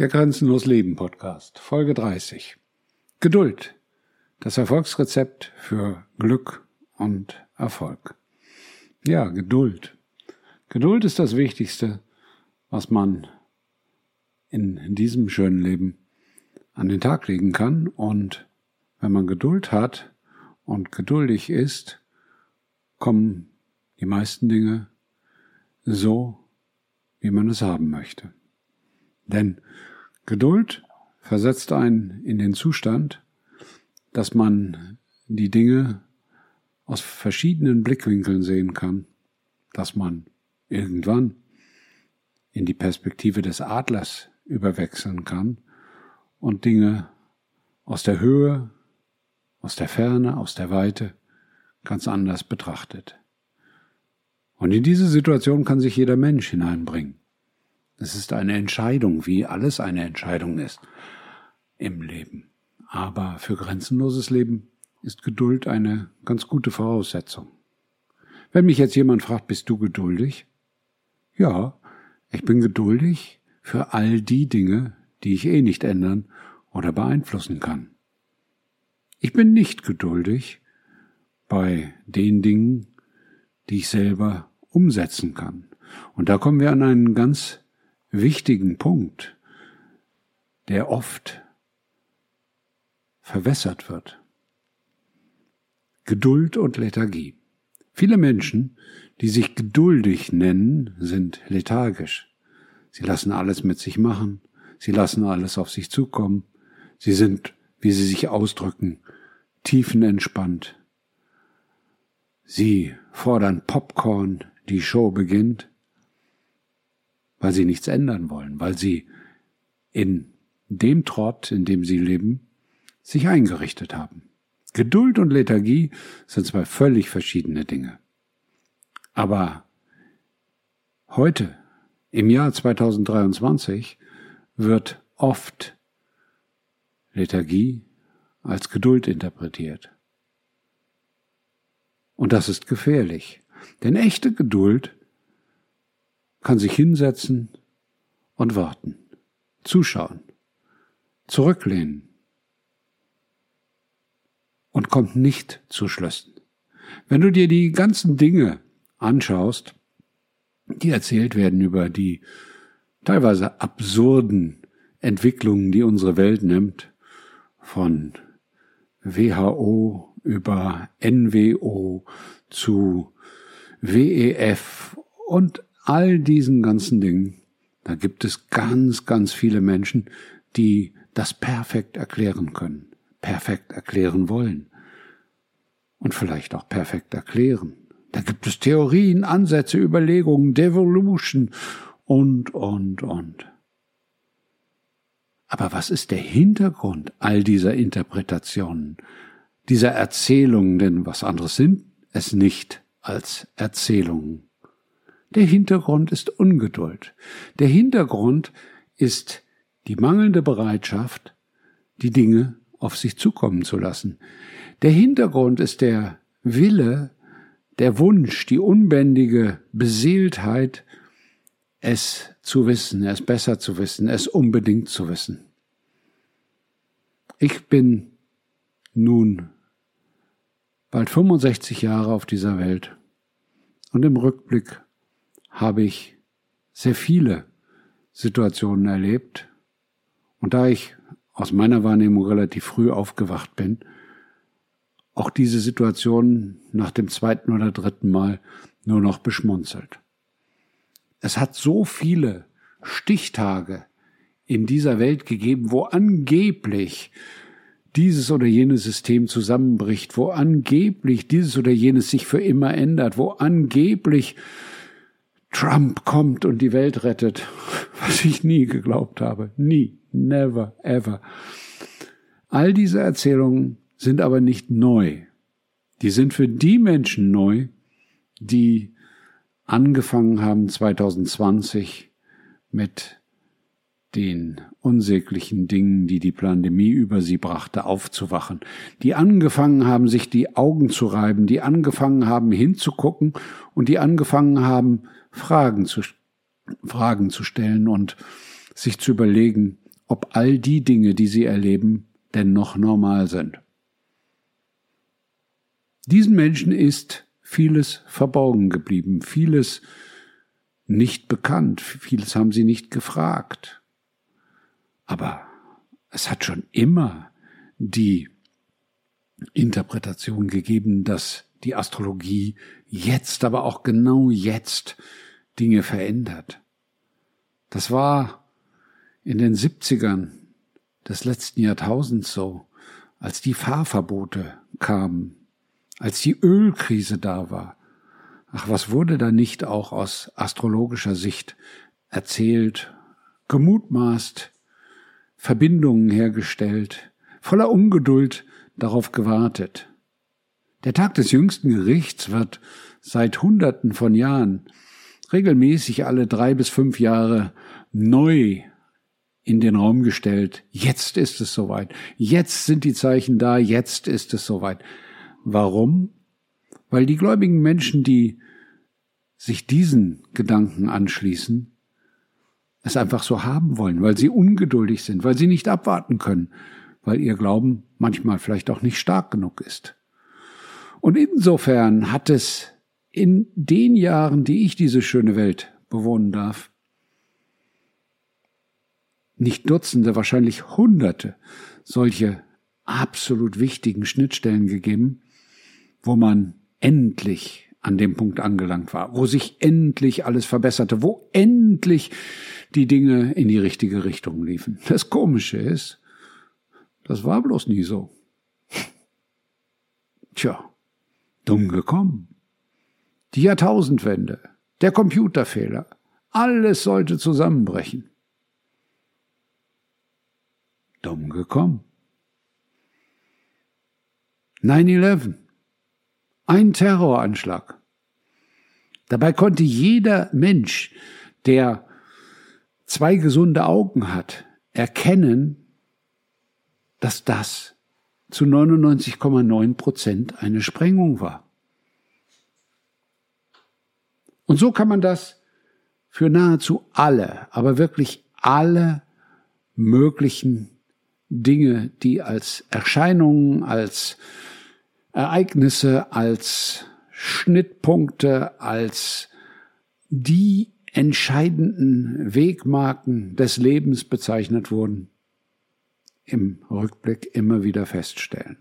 Der Grenzenlos Leben Podcast, Folge 30. Geduld. Das Erfolgsrezept für Glück und Erfolg. Ja, Geduld. Geduld ist das Wichtigste, was man in diesem schönen Leben an den Tag legen kann. Und wenn man Geduld hat und geduldig ist, kommen die meisten Dinge so, wie man es haben möchte. Denn Geduld versetzt einen in den Zustand, dass man die Dinge aus verschiedenen Blickwinkeln sehen kann, dass man irgendwann in die Perspektive des Adlers überwechseln kann und Dinge aus der Höhe, aus der Ferne, aus der Weite ganz anders betrachtet. Und in diese Situation kann sich jeder Mensch hineinbringen. Es ist eine Entscheidung, wie alles eine Entscheidung ist im Leben. Aber für grenzenloses Leben ist Geduld eine ganz gute Voraussetzung. Wenn mich jetzt jemand fragt, bist du geduldig? Ja, ich bin geduldig für all die Dinge, die ich eh nicht ändern oder beeinflussen kann. Ich bin nicht geduldig bei den Dingen, die ich selber umsetzen kann. Und da kommen wir an einen ganz wichtigen Punkt, der oft verwässert wird. Geduld und Lethargie. Viele Menschen, die sich geduldig nennen, sind lethargisch. Sie lassen alles mit sich machen, sie lassen alles auf sich zukommen, sie sind, wie sie sich ausdrücken, tiefenentspannt. Sie fordern Popcorn, die Show beginnt, weil sie nichts ändern wollen, weil sie in dem Trott, in dem sie leben, sich eingerichtet haben. Geduld und Lethargie sind zwei völlig verschiedene Dinge. Aber heute, im Jahr 2023, wird oft Lethargie als Geduld interpretiert. Und das ist gefährlich, denn echte Geduld kann sich hinsetzen und warten, zuschauen, zurücklehnen und kommt nicht zu Schlüssen. Wenn du dir die ganzen Dinge anschaust, die erzählt werden über die teilweise absurden Entwicklungen, die unsere Welt nimmt, von WHO über NWO zu WEF und all diesen ganzen Dingen, da gibt es ganz, ganz viele Menschen, die das perfekt erklären können, perfekt erklären wollen und vielleicht auch perfekt erklären. Da gibt es Theorien, Ansätze, Überlegungen, Devolution und, und, und. Aber was ist der Hintergrund all dieser Interpretationen, dieser Erzählungen? Denn was anderes sind es nicht als Erzählungen. Der Hintergrund ist Ungeduld. Der Hintergrund ist die mangelnde Bereitschaft, die Dinge auf sich zukommen zu lassen. Der Hintergrund ist der Wille, der Wunsch, die unbändige Beseeltheit, es zu wissen, es besser zu wissen, es unbedingt zu wissen. Ich bin nun bald 65 Jahre auf dieser Welt und im Rückblick habe ich sehr viele Situationen erlebt. Und da ich aus meiner Wahrnehmung relativ früh aufgewacht bin, auch diese Situation nach dem zweiten oder dritten Mal nur noch beschmunzelt. Es hat so viele Stichtage in dieser Welt gegeben, wo angeblich dieses oder jenes System zusammenbricht, wo angeblich dieses oder jenes sich für immer ändert, wo angeblich Trump kommt und die Welt rettet, was ich nie geglaubt habe. Nie, never, ever. All diese Erzählungen sind aber nicht neu. Die sind für die Menschen neu, die angefangen haben 2020 mit den unsäglichen Dingen, die die Pandemie über sie brachte, aufzuwachen, die angefangen haben, sich die Augen zu reiben, die angefangen haben, hinzugucken und die angefangen haben, Fragen zu, Fragen zu stellen und sich zu überlegen, ob all die Dinge, die sie erleben, denn noch normal sind. Diesen Menschen ist vieles verborgen geblieben, vieles nicht bekannt, vieles haben sie nicht gefragt. Aber es hat schon immer die Interpretation gegeben, dass die Astrologie jetzt, aber auch genau jetzt Dinge verändert. Das war in den 70ern des letzten Jahrtausends so, als die Fahrverbote kamen, als die Ölkrise da war. Ach, was wurde da nicht auch aus astrologischer Sicht erzählt, gemutmaßt, Verbindungen hergestellt, voller Ungeduld darauf gewartet. Der Tag des jüngsten Gerichts wird seit Hunderten von Jahren regelmäßig alle drei bis fünf Jahre neu in den Raum gestellt. Jetzt ist es soweit. Jetzt sind die Zeichen da. Jetzt ist es soweit. Warum? Weil die gläubigen Menschen, die sich diesen Gedanken anschließen, es einfach so haben wollen, weil sie ungeduldig sind, weil sie nicht abwarten können, weil ihr Glauben manchmal vielleicht auch nicht stark genug ist. Und insofern hat es in den Jahren, die ich diese schöne Welt bewohnen darf, nicht Dutzende, wahrscheinlich Hunderte solche absolut wichtigen Schnittstellen gegeben, wo man endlich an dem Punkt angelangt war, wo sich endlich alles verbesserte, wo endlich die Dinge in die richtige Richtung liefen. Das Komische ist, das war bloß nie so. Tja, dumm gekommen. Die Jahrtausendwende, der Computerfehler, alles sollte zusammenbrechen. Dumm gekommen. 9-11. Ein Terroranschlag. Dabei konnte jeder Mensch, der zwei gesunde Augen hat, erkennen, dass das zu 99,9 Prozent eine Sprengung war. Und so kann man das für nahezu alle, aber wirklich alle möglichen Dinge, die als Erscheinungen, als Ereignisse, als Schnittpunkte, als die entscheidenden Wegmarken des Lebens bezeichnet wurden, im Rückblick immer wieder feststellen.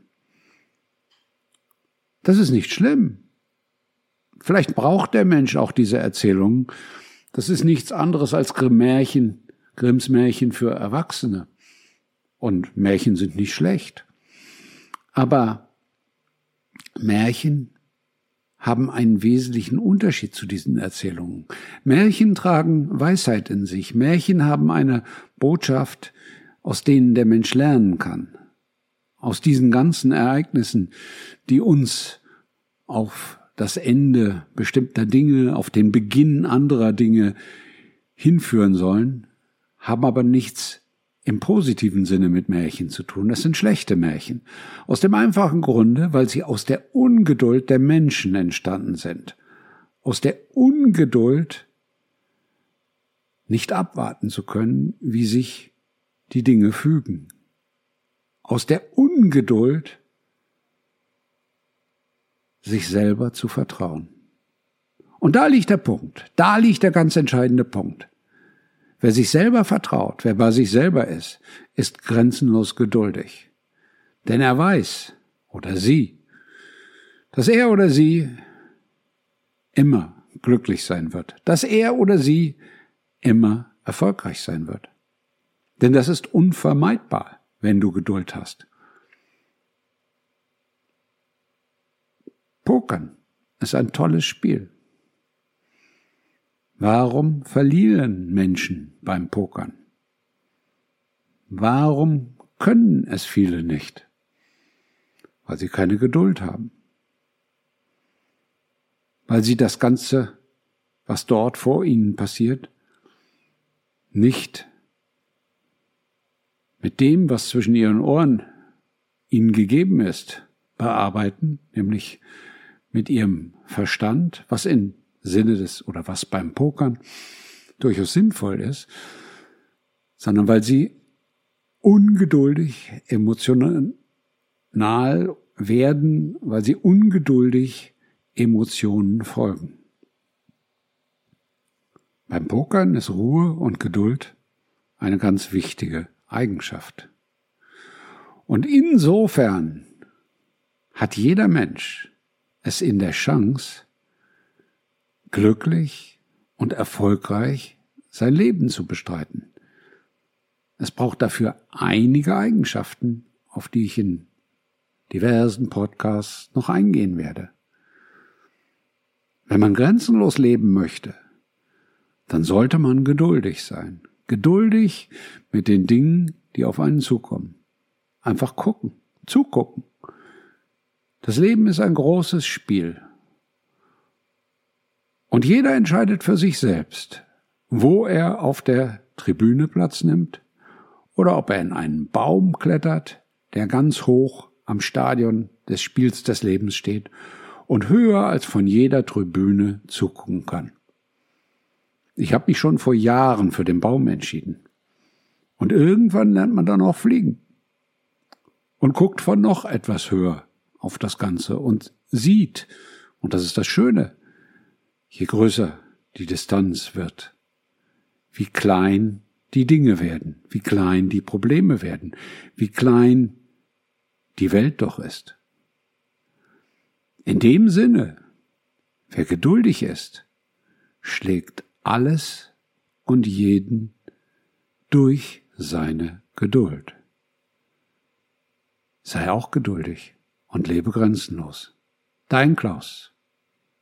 Das ist nicht schlimm. Vielleicht braucht der Mensch auch diese Erzählungen. Das ist nichts anderes als Märchen, Grimms Märchen für Erwachsene. Und Märchen sind nicht schlecht. Aber Märchen haben einen wesentlichen Unterschied zu diesen Erzählungen. Märchen tragen Weisheit in sich. Märchen haben eine Botschaft, aus denen der Mensch lernen kann. Aus diesen ganzen Ereignissen, die uns auf das Ende bestimmter Dinge, auf den Beginn anderer Dinge hinführen sollen, haben aber nichts im positiven Sinne mit Märchen zu tun. Das sind schlechte Märchen. Aus dem einfachen Grunde, weil sie aus der Ungeduld der Menschen entstanden sind. Aus der Ungeduld, nicht abwarten zu können, wie sich die Dinge fügen. Aus der Ungeduld, sich selber zu vertrauen. Und da liegt der Punkt, da liegt der ganz entscheidende Punkt. Wer sich selber vertraut, wer bei sich selber ist, ist grenzenlos geduldig. Denn er weiß, oder sie, dass er oder sie immer glücklich sein wird, dass er oder sie immer erfolgreich sein wird. Denn das ist unvermeidbar, wenn du Geduld hast. Pokern ist ein tolles Spiel. Warum verlieren Menschen beim Pokern? Warum können es viele nicht? Weil sie keine Geduld haben. Weil sie das Ganze, was dort vor ihnen passiert, nicht mit dem, was zwischen ihren Ohren ihnen gegeben ist, bearbeiten, nämlich mit ihrem Verstand, was in Sinne des oder was beim Pokern durchaus sinnvoll ist, sondern weil sie ungeduldig, emotional werden, weil sie ungeduldig Emotionen folgen. Beim Pokern ist Ruhe und Geduld eine ganz wichtige Eigenschaft. Und insofern hat jeder Mensch es in der Chance, glücklich und erfolgreich sein Leben zu bestreiten. Es braucht dafür einige Eigenschaften, auf die ich in diversen Podcasts noch eingehen werde. Wenn man grenzenlos leben möchte, dann sollte man geduldig sein. Geduldig mit den Dingen, die auf einen zukommen. Einfach gucken, zugucken. Das Leben ist ein großes Spiel. Und jeder entscheidet für sich selbst, wo er auf der Tribüne Platz nimmt oder ob er in einen Baum klettert, der ganz hoch am Stadion des Spiels des Lebens steht und höher als von jeder Tribüne zugucken kann. Ich habe mich schon vor Jahren für den Baum entschieden. Und irgendwann lernt man dann auch fliegen und guckt von noch etwas höher auf das Ganze und sieht, und das ist das Schöne, je größer die Distanz wird, wie klein die Dinge werden, wie klein die Probleme werden, wie klein die Welt doch ist. In dem Sinne, wer geduldig ist, schlägt alles und jeden durch seine Geduld. Sei auch geduldig und lebe grenzenlos. Dein Klaus.